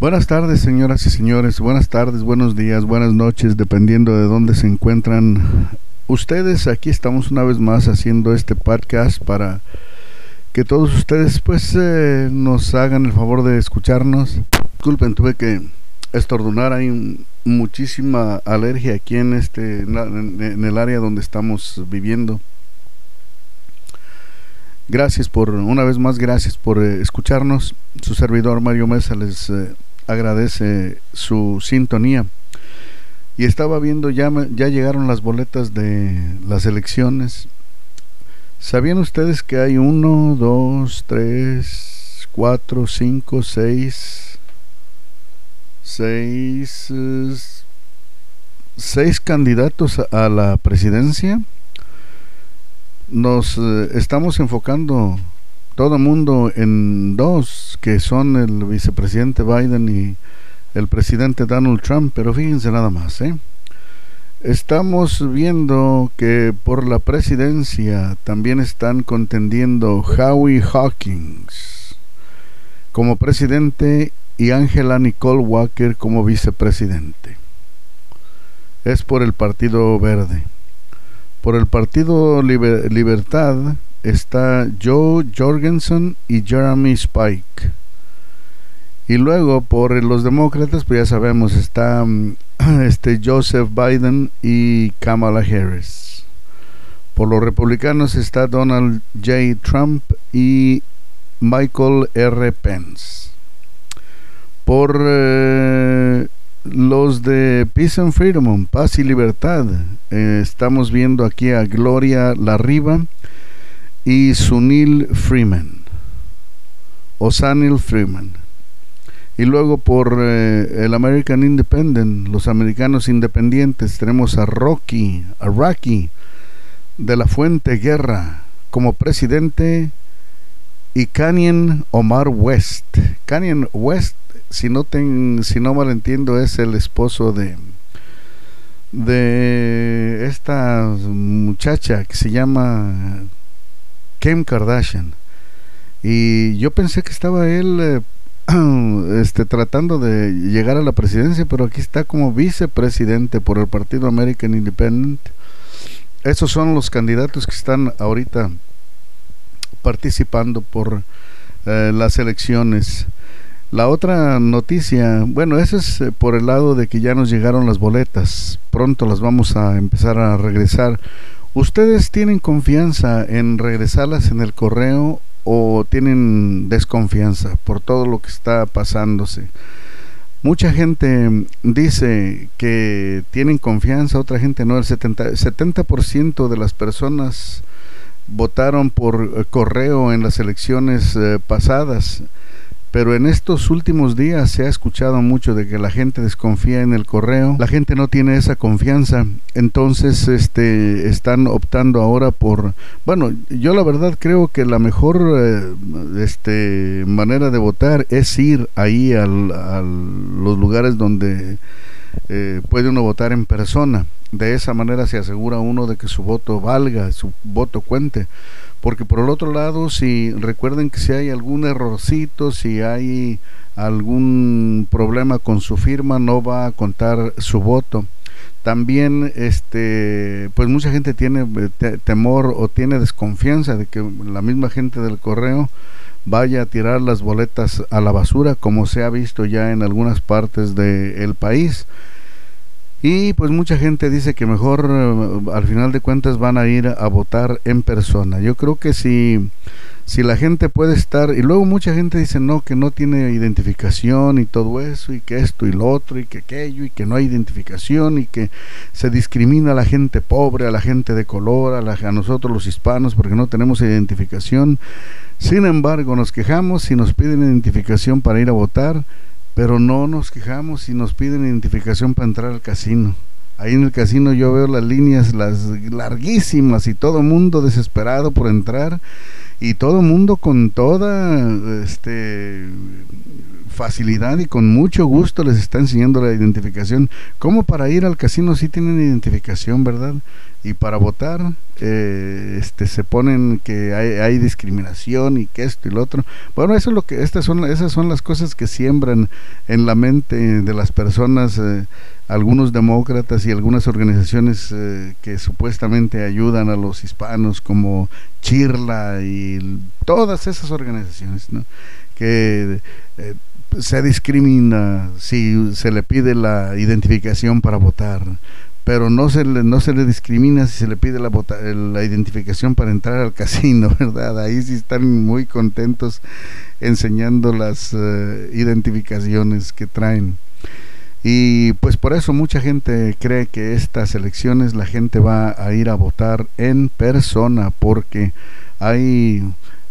Buenas tardes, señoras y señores. Buenas tardes, buenos días, buenas noches, dependiendo de dónde se encuentran ustedes. Aquí estamos una vez más haciendo este podcast para que todos ustedes pues eh, nos hagan el favor de escucharnos. Disculpen, tuve que estornunar. Hay muchísima alergia aquí en este en el área donde estamos viviendo. Gracias por, una vez más, gracias por eh, escucharnos. Su servidor Mario Mesa les eh, agradece su sintonía. Y estaba viendo, ya, ya llegaron las boletas de las elecciones. ¿Sabían ustedes que hay uno, dos, tres, cuatro, cinco, seis, seis, seis candidatos a la presidencia? Nos eh, estamos enfocando todo mundo en dos, que son el vicepresidente Biden y el presidente Donald Trump, pero fíjense nada más, ¿eh? Estamos viendo que por la presidencia también están contendiendo Howie Hawkins como presidente y Angela Nicole Walker como vicepresidente. Es por el Partido Verde. Por el Partido Libertad está Joe Jorgensen y Jeremy Spike. Y luego por los demócratas, pues ya sabemos, está mm, este Joseph Biden y Kamala Harris. Por los republicanos está Donald J. Trump y Michael R. Pence. Por eh, los de Peace and Freedom, Paz y Libertad, eh, estamos viendo aquí a Gloria Larriba y Sunil Freeman o Sunil Freeman. Y luego por eh, el American Independent, los americanos independientes, tenemos a Rocky, a Rocky de la Fuente Guerra como presidente y Canyon Omar West. Canyon West, si no, ten, si no mal entiendo, es el esposo de, de esta muchacha que se llama Kim Kardashian. Y yo pensé que estaba él eh, este, tratando de llegar a la presidencia, pero aquí está como vicepresidente por el Partido American Independent. Esos son los candidatos que están ahorita participando por eh, las elecciones. La otra noticia, bueno, eso es eh, por el lado de que ya nos llegaron las boletas. Pronto las vamos a empezar a regresar. ¿Ustedes tienen confianza en regresarlas en el correo o tienen desconfianza por todo lo que está pasándose? Mucha gente dice que tienen confianza, otra gente no. El 70%, 70 de las personas votaron por correo en las elecciones eh, pasadas pero en estos últimos días se ha escuchado mucho de que la gente desconfía en el correo, la gente no tiene esa confianza, entonces este están optando ahora por, bueno, yo la verdad creo que la mejor eh, este manera de votar es ir ahí al, a los lugares donde eh, puede uno votar en persona. De esa manera se asegura uno de que su voto valga, su voto cuente porque por el otro lado, si recuerden que si hay algún errorcito, si hay algún problema con su firma, no va a contar su voto. También, este, pues mucha gente tiene eh, temor o tiene desconfianza de que la misma gente del correo vaya a tirar las boletas a la basura, como se ha visto ya en algunas partes del país. Y pues mucha gente dice que mejor eh, al final de cuentas van a ir a votar en persona. Yo creo que si, si la gente puede estar, y luego mucha gente dice no, que no tiene identificación y todo eso, y que esto y lo otro, y que aquello, y que no hay identificación, y que se discrimina a la gente pobre, a la gente de color, a, a nosotros los hispanos, porque no tenemos identificación. Sin embargo, nos quejamos y nos piden identificación para ir a votar pero no nos quejamos si nos piden identificación para entrar al casino. Ahí en el casino yo veo las líneas las larguísimas y todo mundo desesperado por entrar y todo mundo con toda este facilidad y con mucho gusto les está enseñando la identificación. Como para ir al casino sí tienen identificación, ¿verdad? Y para votar eh, este se ponen que hay, discriminación y que esto y lo otro. Bueno, eso es lo que estas son esas son las cosas que siembran en la mente de las personas eh, algunos demócratas y algunas organizaciones eh, que supuestamente ayudan a los hispanos como Chirla y todas esas organizaciones, que se discrimina si se le pide la identificación para votar, pero no se le, no se le discrimina si se le pide la, la identificación para entrar al casino, ¿verdad? Ahí sí están muy contentos enseñando las eh, identificaciones que traen. Y pues por eso mucha gente cree que estas elecciones la gente va a ir a votar en persona porque hay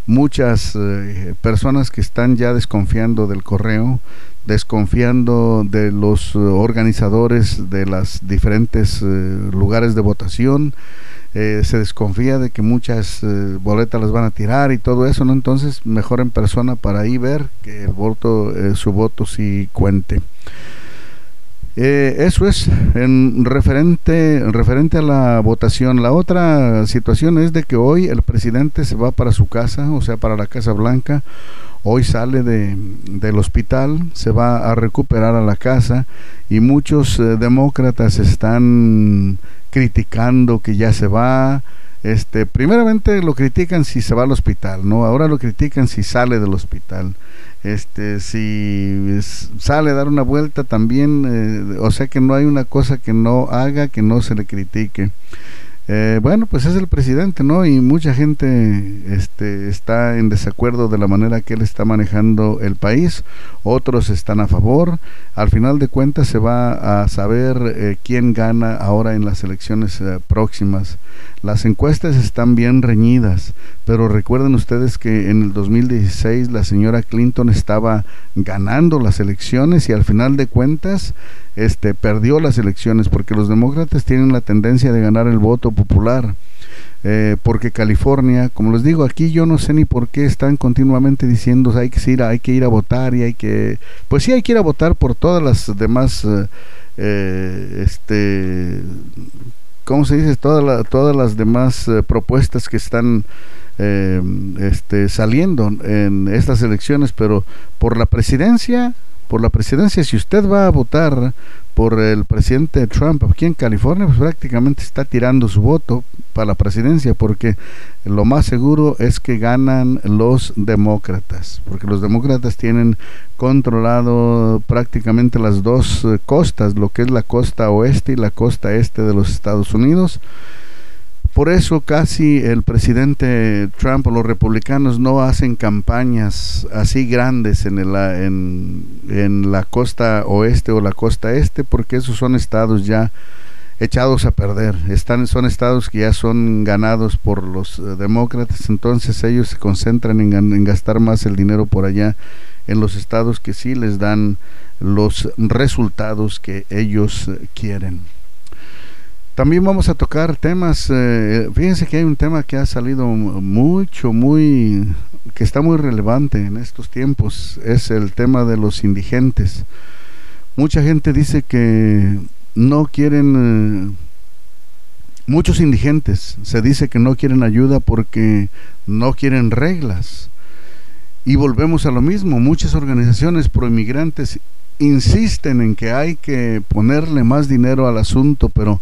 muchas eh, personas que están ya desconfiando del correo, desconfiando de los eh, organizadores de las diferentes eh, lugares de votación, se desconfía de que muchas boletas las van a tirar y todo eso, ¿no? Entonces mejor en persona para ahí ver que el voto, su voto sí cuente. Eh, eso es en referente, referente a la votación. La otra situación es de que hoy el presidente se va para su casa, o sea, para la Casa Blanca. Hoy sale de, del hospital, se va a recuperar a la casa y muchos eh, demócratas están criticando que ya se va. Este, primeramente lo critican si se va al hospital, ¿no? Ahora lo critican si sale del hospital este si sale a dar una vuelta también eh, o sea que no hay una cosa que no haga que no se le critique eh, bueno, pues es el presidente, ¿no? Y mucha gente este, está en desacuerdo de la manera que él está manejando el país, otros están a favor. Al final de cuentas se va a saber eh, quién gana ahora en las elecciones eh, próximas. Las encuestas están bien reñidas, pero recuerden ustedes que en el 2016 la señora Clinton estaba ganando las elecciones y al final de cuentas este, perdió las elecciones porque los demócratas tienen la tendencia de ganar el voto popular. Eh, porque California, como les digo, aquí yo no sé ni por qué están continuamente diciendo hay que ir, hay que ir a votar y hay que, pues sí hay que ir a votar por todas las demás, eh, eh, este, ¿cómo se dice? Todas, todas las demás propuestas que están este, saliendo en estas elecciones, pero por la presidencia por la presidencia, si usted va a votar por el presidente Trump aquí en California, pues prácticamente está tirando su voto para la presidencia, porque lo más seguro es que ganan los demócratas, porque los demócratas tienen controlado prácticamente las dos eh, costas, lo que es la costa oeste y la costa este de los Estados Unidos. Por eso casi el presidente Trump o los republicanos no hacen campañas así grandes en, el, en, en la costa oeste o la costa este, porque esos son estados ya echados a perder. Están, son estados que ya son ganados por los eh, demócratas, entonces ellos se concentran en, en, gastar más el dinero por allá en los estados que sí les dan los resultados que ellos eh, quieren. También vamos a tocar temas, eh, fíjense que hay un tema que ha salido mucho, muy, que está muy relevante en estos tiempos, es el tema de los indigentes. Mucha gente dice que no quieren, eh, muchos indigentes se dice que no quieren ayuda porque no quieren reglas. Y volvemos a lo mismo, muchas organizaciones pro inmigrantes insisten en que hay que ponerle más dinero al asunto, pero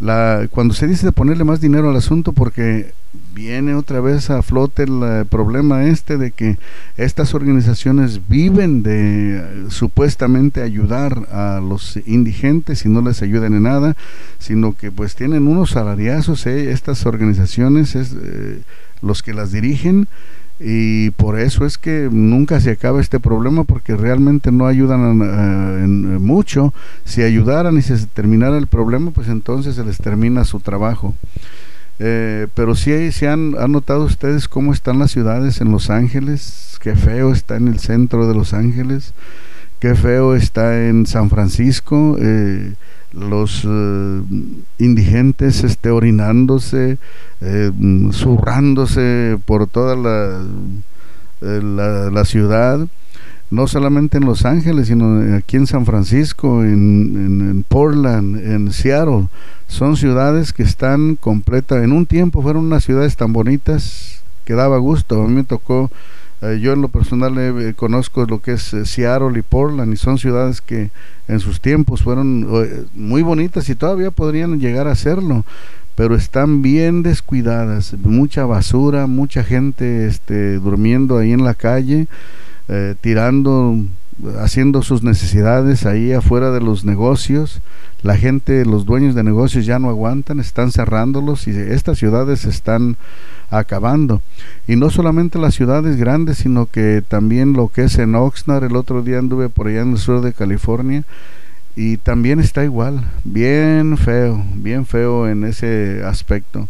la, cuando se dice de ponerle más dinero al asunto porque viene otra vez a flote el eh, problema este de que estas organizaciones viven de eh, supuestamente ayudar a los indigentes y no les ayudan en nada, sino que pues tienen unos salariazos, eh, estas organizaciones, es, los que las dirigen, y por eso es que nunca se acaba este problema porque realmente no ayudan en mucho. Si ayudaran y se terminara el problema, pues entonces se les termina su trabajo. Eh, pero sí se han, han, notado ustedes cómo están las ciudades en Los Ángeles, qué feo está en el centro de Los Ángeles, qué feo está en San Francisco, eh, los eh, indigentes este, orinándose, eh, zurrándose por toda la, la, ciudad, no solamente en Los Ángeles, sino aquí en San Francisco, en, en, Portland, en Seattle. Son ciudades que están completas. En un tiempo fueron unas ciudades tan bonitas que daba gusto. A mí me tocó eh, yo en lo personal eh, conozco lo que es eh, Seattle y Portland y son ciudades que en sus tiempos fueron muy bonitas y todavía podrían llegar a serlo, pero están bien descuidadas, mucha basura, mucha gente este, durmiendo ahí en la calle, tirando haciendo sus necesidades ahí afuera de los negocios. La gente, los dueños de negocios ya no aguantan, están cerrándolos y estas ciudades están acabando. Y no solamente las ciudades grandes, sino que también lo que es en Oxnard, el otro día anduve por allá en el sur de California y también está igual, bien feo, bien feo en ese aspecto.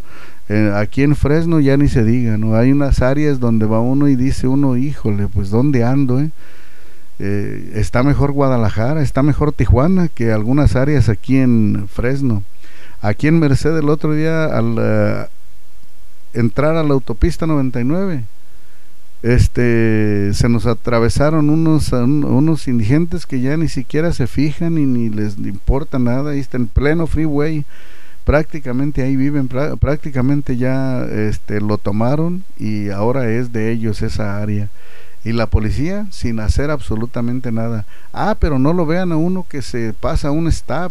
Eh, aquí en Fresno ya ni se diga, ¿no? Hay unas áreas donde va uno y dice uno, híjole, pues ¿dónde ando, eh? Eh, está mejor Guadalajara, está mejor Tijuana que algunas áreas aquí en Fresno. Aquí en Merced el otro día al, entrar a la autopista 99 este se nos atravesaron unos unos indigentes que ya ni siquiera se fijan y ni les importa nada. Está en pleno freeway. Prácticamente ahí viven prácticamente ya este lo tomaron y ahora es de ellos esa área y la policía sin hacer absolutamente nada. Ah pero no lo vean a uno que se pasa un stop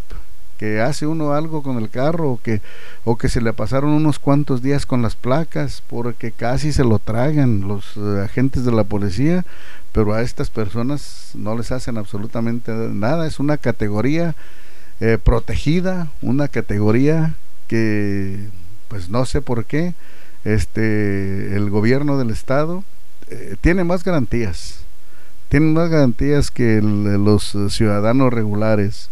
que hace uno algo con el carro o que, o que se le pasaron unos cuantos días con las placas porque casi se lo tragan los eh, agentes de la policía, pero a estas personas no les hacen absolutamente nada, es una categoría eh, protegida, una categoría que pues no sé por qué este el gobierno del estado eh, tiene más garantías. Tiene más garantías que los ciudadanos regulares.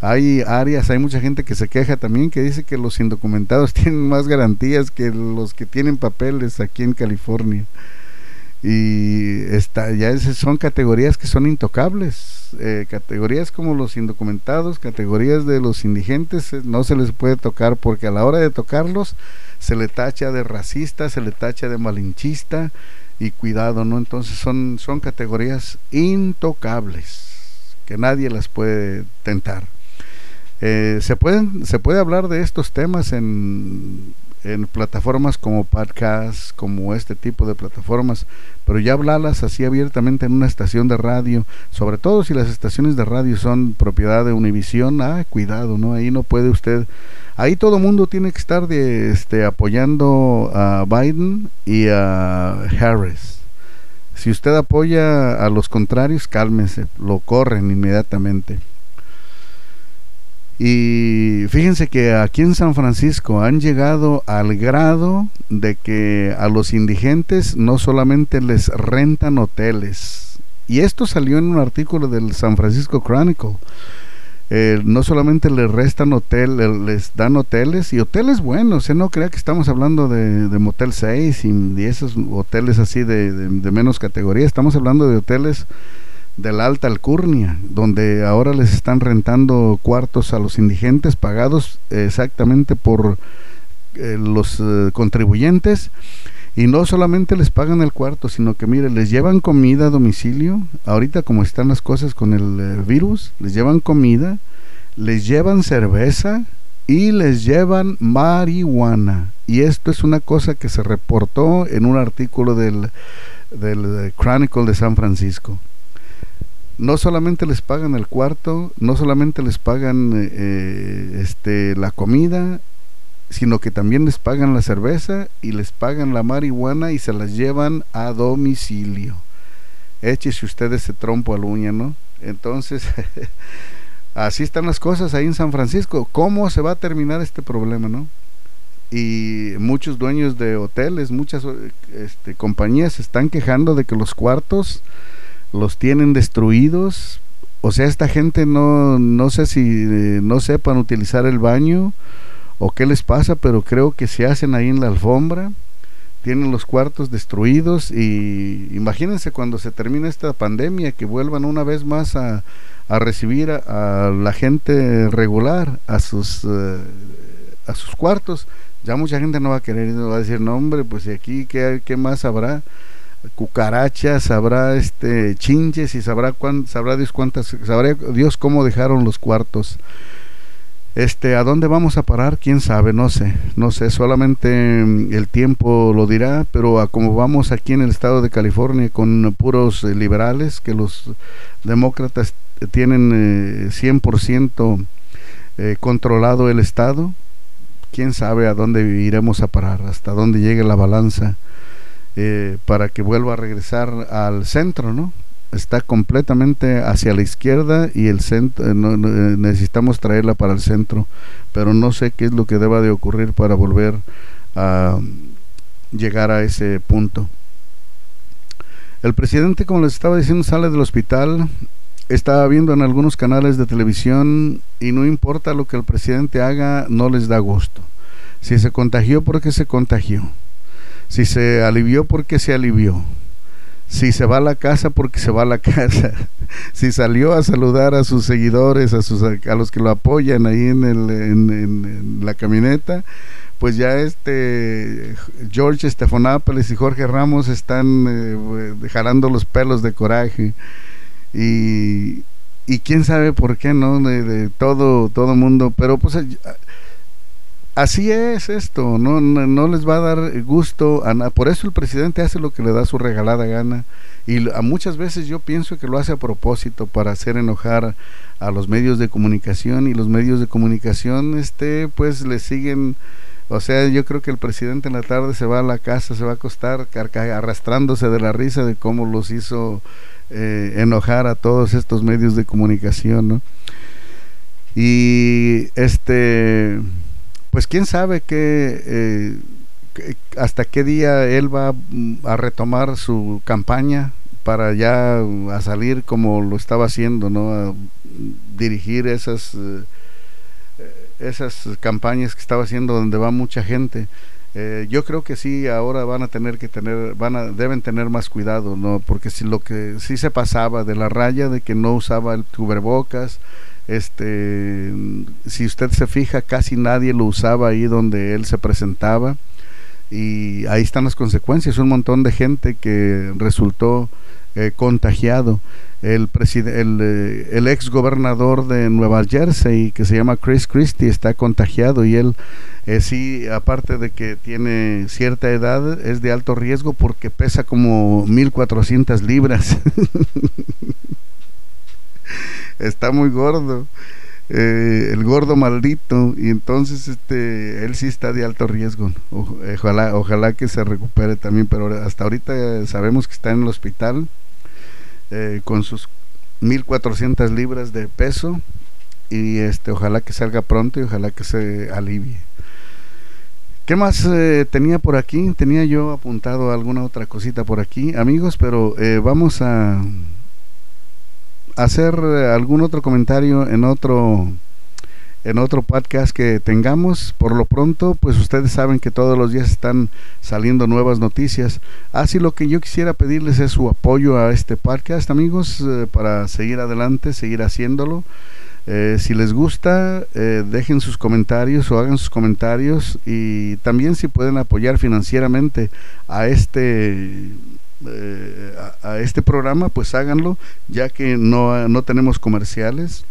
Hay áreas, hay mucha gente que se queja también que dice que los indocumentados tienen más garantías que los que tienen papeles aquí en California. Y está, ya son categorías que son intocables, eh, categorías como los indocumentados, categorías de los indigentes, eh, no se les puede tocar porque a la hora de tocarlos se le tacha de racista, se le tacha de malinchista y cuidado, ¿no? Entonces son, son categorías intocables que nadie las puede tentar. Eh, se, pueden, se puede hablar de estos temas en, en plataformas como podcast, como este tipo de plataformas, pero ya hablarlas así abiertamente en una estación de radio, sobre todo si las estaciones de radio son propiedad de Univision, ah, cuidado, ¿no? Ahí no puede usted, ahí todo mundo tiene que estar de, este, apoyando a Biden y a Harris. Si usted apoya a los contrarios, cálmese, lo corren inmediatamente. Y fíjense que aquí en San Francisco han llegado al grado de que a los indigentes no solamente les rentan hoteles, y esto salió en un artículo del San Francisco Chronicle, eh, no solamente les restan hotel, les dan hoteles y hoteles buenos, ¿eh? no crea que estamos hablando de, Motel 6 y esos hoteles así de, de menos categoría, estamos hablando de hoteles de la alta alcurnia, donde ahora les están rentando cuartos a los indigentes pagados exactamente por eh, los eh, contribuyentes. Y no solamente les pagan el cuarto, sino que mire, les llevan comida a domicilio, ahorita como están las cosas con el eh, virus, les llevan comida, les llevan cerveza y les llevan marihuana. Y esto es una cosa que se reportó en un artículo del, del Chronicle de San Francisco no solamente les pagan el cuarto, no solamente les pagan eh, eh, este, la comida, sino que también les pagan la cerveza y les pagan la marihuana y se las llevan a domicilio. Échese usted ese trompo al uña, ¿no? Entonces, así están las cosas ahí en San Francisco. ¿Cómo se va a terminar este problema, no? Y muchos dueños de hoteles, muchas este, compañías se están quejando de que los cuartos los tienen destruidos. O sea, esta gente no, no sé si eh, no sepan utilizar el baño o qué les pasa, pero creo que se hacen ahí en la alfombra. tienen los cuartos destruidos y imagínense cuando se termine esta pandemia que vuelvan una vez más a, a recibir a, la gente regular a sus eh, a sus cuartos ya mucha gente no va a querer va a decir no hombre pues aquí qué, qué más habrá cucarachas habrá este chinches y sabrá cuán, sabrá Dios cuántas sabrá Dios cómo dejaron los cuartos. Este, ¿a dónde vamos a parar? Quién sabe, no sé, no sé, solamente mm, el tiempo lo dirá, pero a como vamos aquí en el estado de California con puros eh, liberales, que los demócratas tienen 100% eh, eh, controlado el estado, quién sabe a dónde iremos a parar, hasta dónde llegue la balanza para que vuelva a regresar al centro, ¿no? está completamente hacia la izquierda y el centro eh, necesitamos traerla para el centro pero no sé qué es lo que deba de ocurrir para volver a llegar a ese punto. El presidente como les estaba diciendo sale del hospital estaba viendo en algunos canales de televisión y no importa lo que el presidente haga no les da gusto. Si se contagió porque se contagió si se alivió porque se alivió si se va a la casa porque se va a la casa, si salió a saludar a sus seguidores, a, sus, a los que lo apoyan ahí en, el, en, la camioneta, pues ya este George Estefanápolis y Jorge Ramos están eh, jalando los pelos de coraje. Y, quién sabe por qué, ¿no? De, de todo, todo mundo, pero pues Así es esto, no, no, les va a dar gusto, a por eso el presidente hace lo que le da su regalada gana y a muchas veces yo pienso que lo hace a propósito para hacer enojar a los medios de comunicación y los medios de comunicación este pues le siguen o sea, yo creo que el presidente en la tarde se va a la casa, se va a acostar arrastrándose de la risa de cómo los hizo eh, enojar a todos estos medios de comunicación, ¿no? Y este pues quién sabe eh, qué, hasta qué día él va a retomar su campaña para ya a salir como lo estaba haciendo, ¿no? A dirigir esas eh, esas campañas que estaba haciendo donde va mucha gente. Eh, yo creo que sí ahora van a tener que tener van a deben tener más cuidado no porque si lo que sí se pasaba de la raya de que no usaba el cubrebocas este, si usted se fija, casi nadie lo usaba ahí donde él se presentaba y ahí están las consecuencias. Un montón de gente que resultó eh, contagiado. Eh, el, ex gobernador de Nueva Jersey, que se llama Chris Christie, está contagiado y él, eh, sí, aparte de que tiene cierta edad, es de alto riesgo porque pesa como 1400 libras. está muy gordo. Eh, el gordo maldito y entonces este él sí está de alto riesgo ojalá ojalá que se recupere también pero hasta ahorita sabemos que está en el hospital eh, con sus 1400 libras de peso y este ojalá que salga pronto y ojalá que se alivie ¿Qué más eh, tenía por aquí? Tenía yo apuntado alguna otra cosita por aquí, amigos, pero vamos a hacer eh, algún otro comentario en otro en otro podcast que tengamos. Por lo pronto, pues ustedes saben que todos los días están saliendo nuevas noticias. Así lo que yo quisiera pedirles es su apoyo a este podcast, amigos, eh, para seguir adelante, seguir haciéndolo. Eh, si les gusta, dejen sus comentarios o hagan sus comentarios y también si pueden apoyar financieramente a este eh, a, este programa, pues háganlo, ya que no, no tenemos comerciales.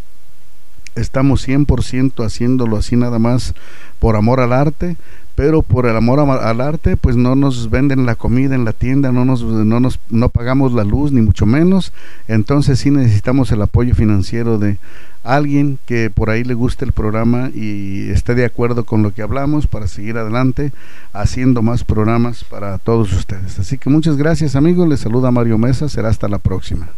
Estamos 100% haciéndolo así nada más por amor al arte, pero por el amor al arte, pues no nos venden la comida en la tienda, no nos, no nos no pagamos la luz, ni mucho menos. Entonces sí necesitamos el apoyo financiero de alguien que por ahí le guste el programa y esté de acuerdo con lo que hablamos para seguir adelante haciendo más programas para todos ustedes. Así que muchas gracias amigos, les saluda Mario Mesa, será hasta la próxima.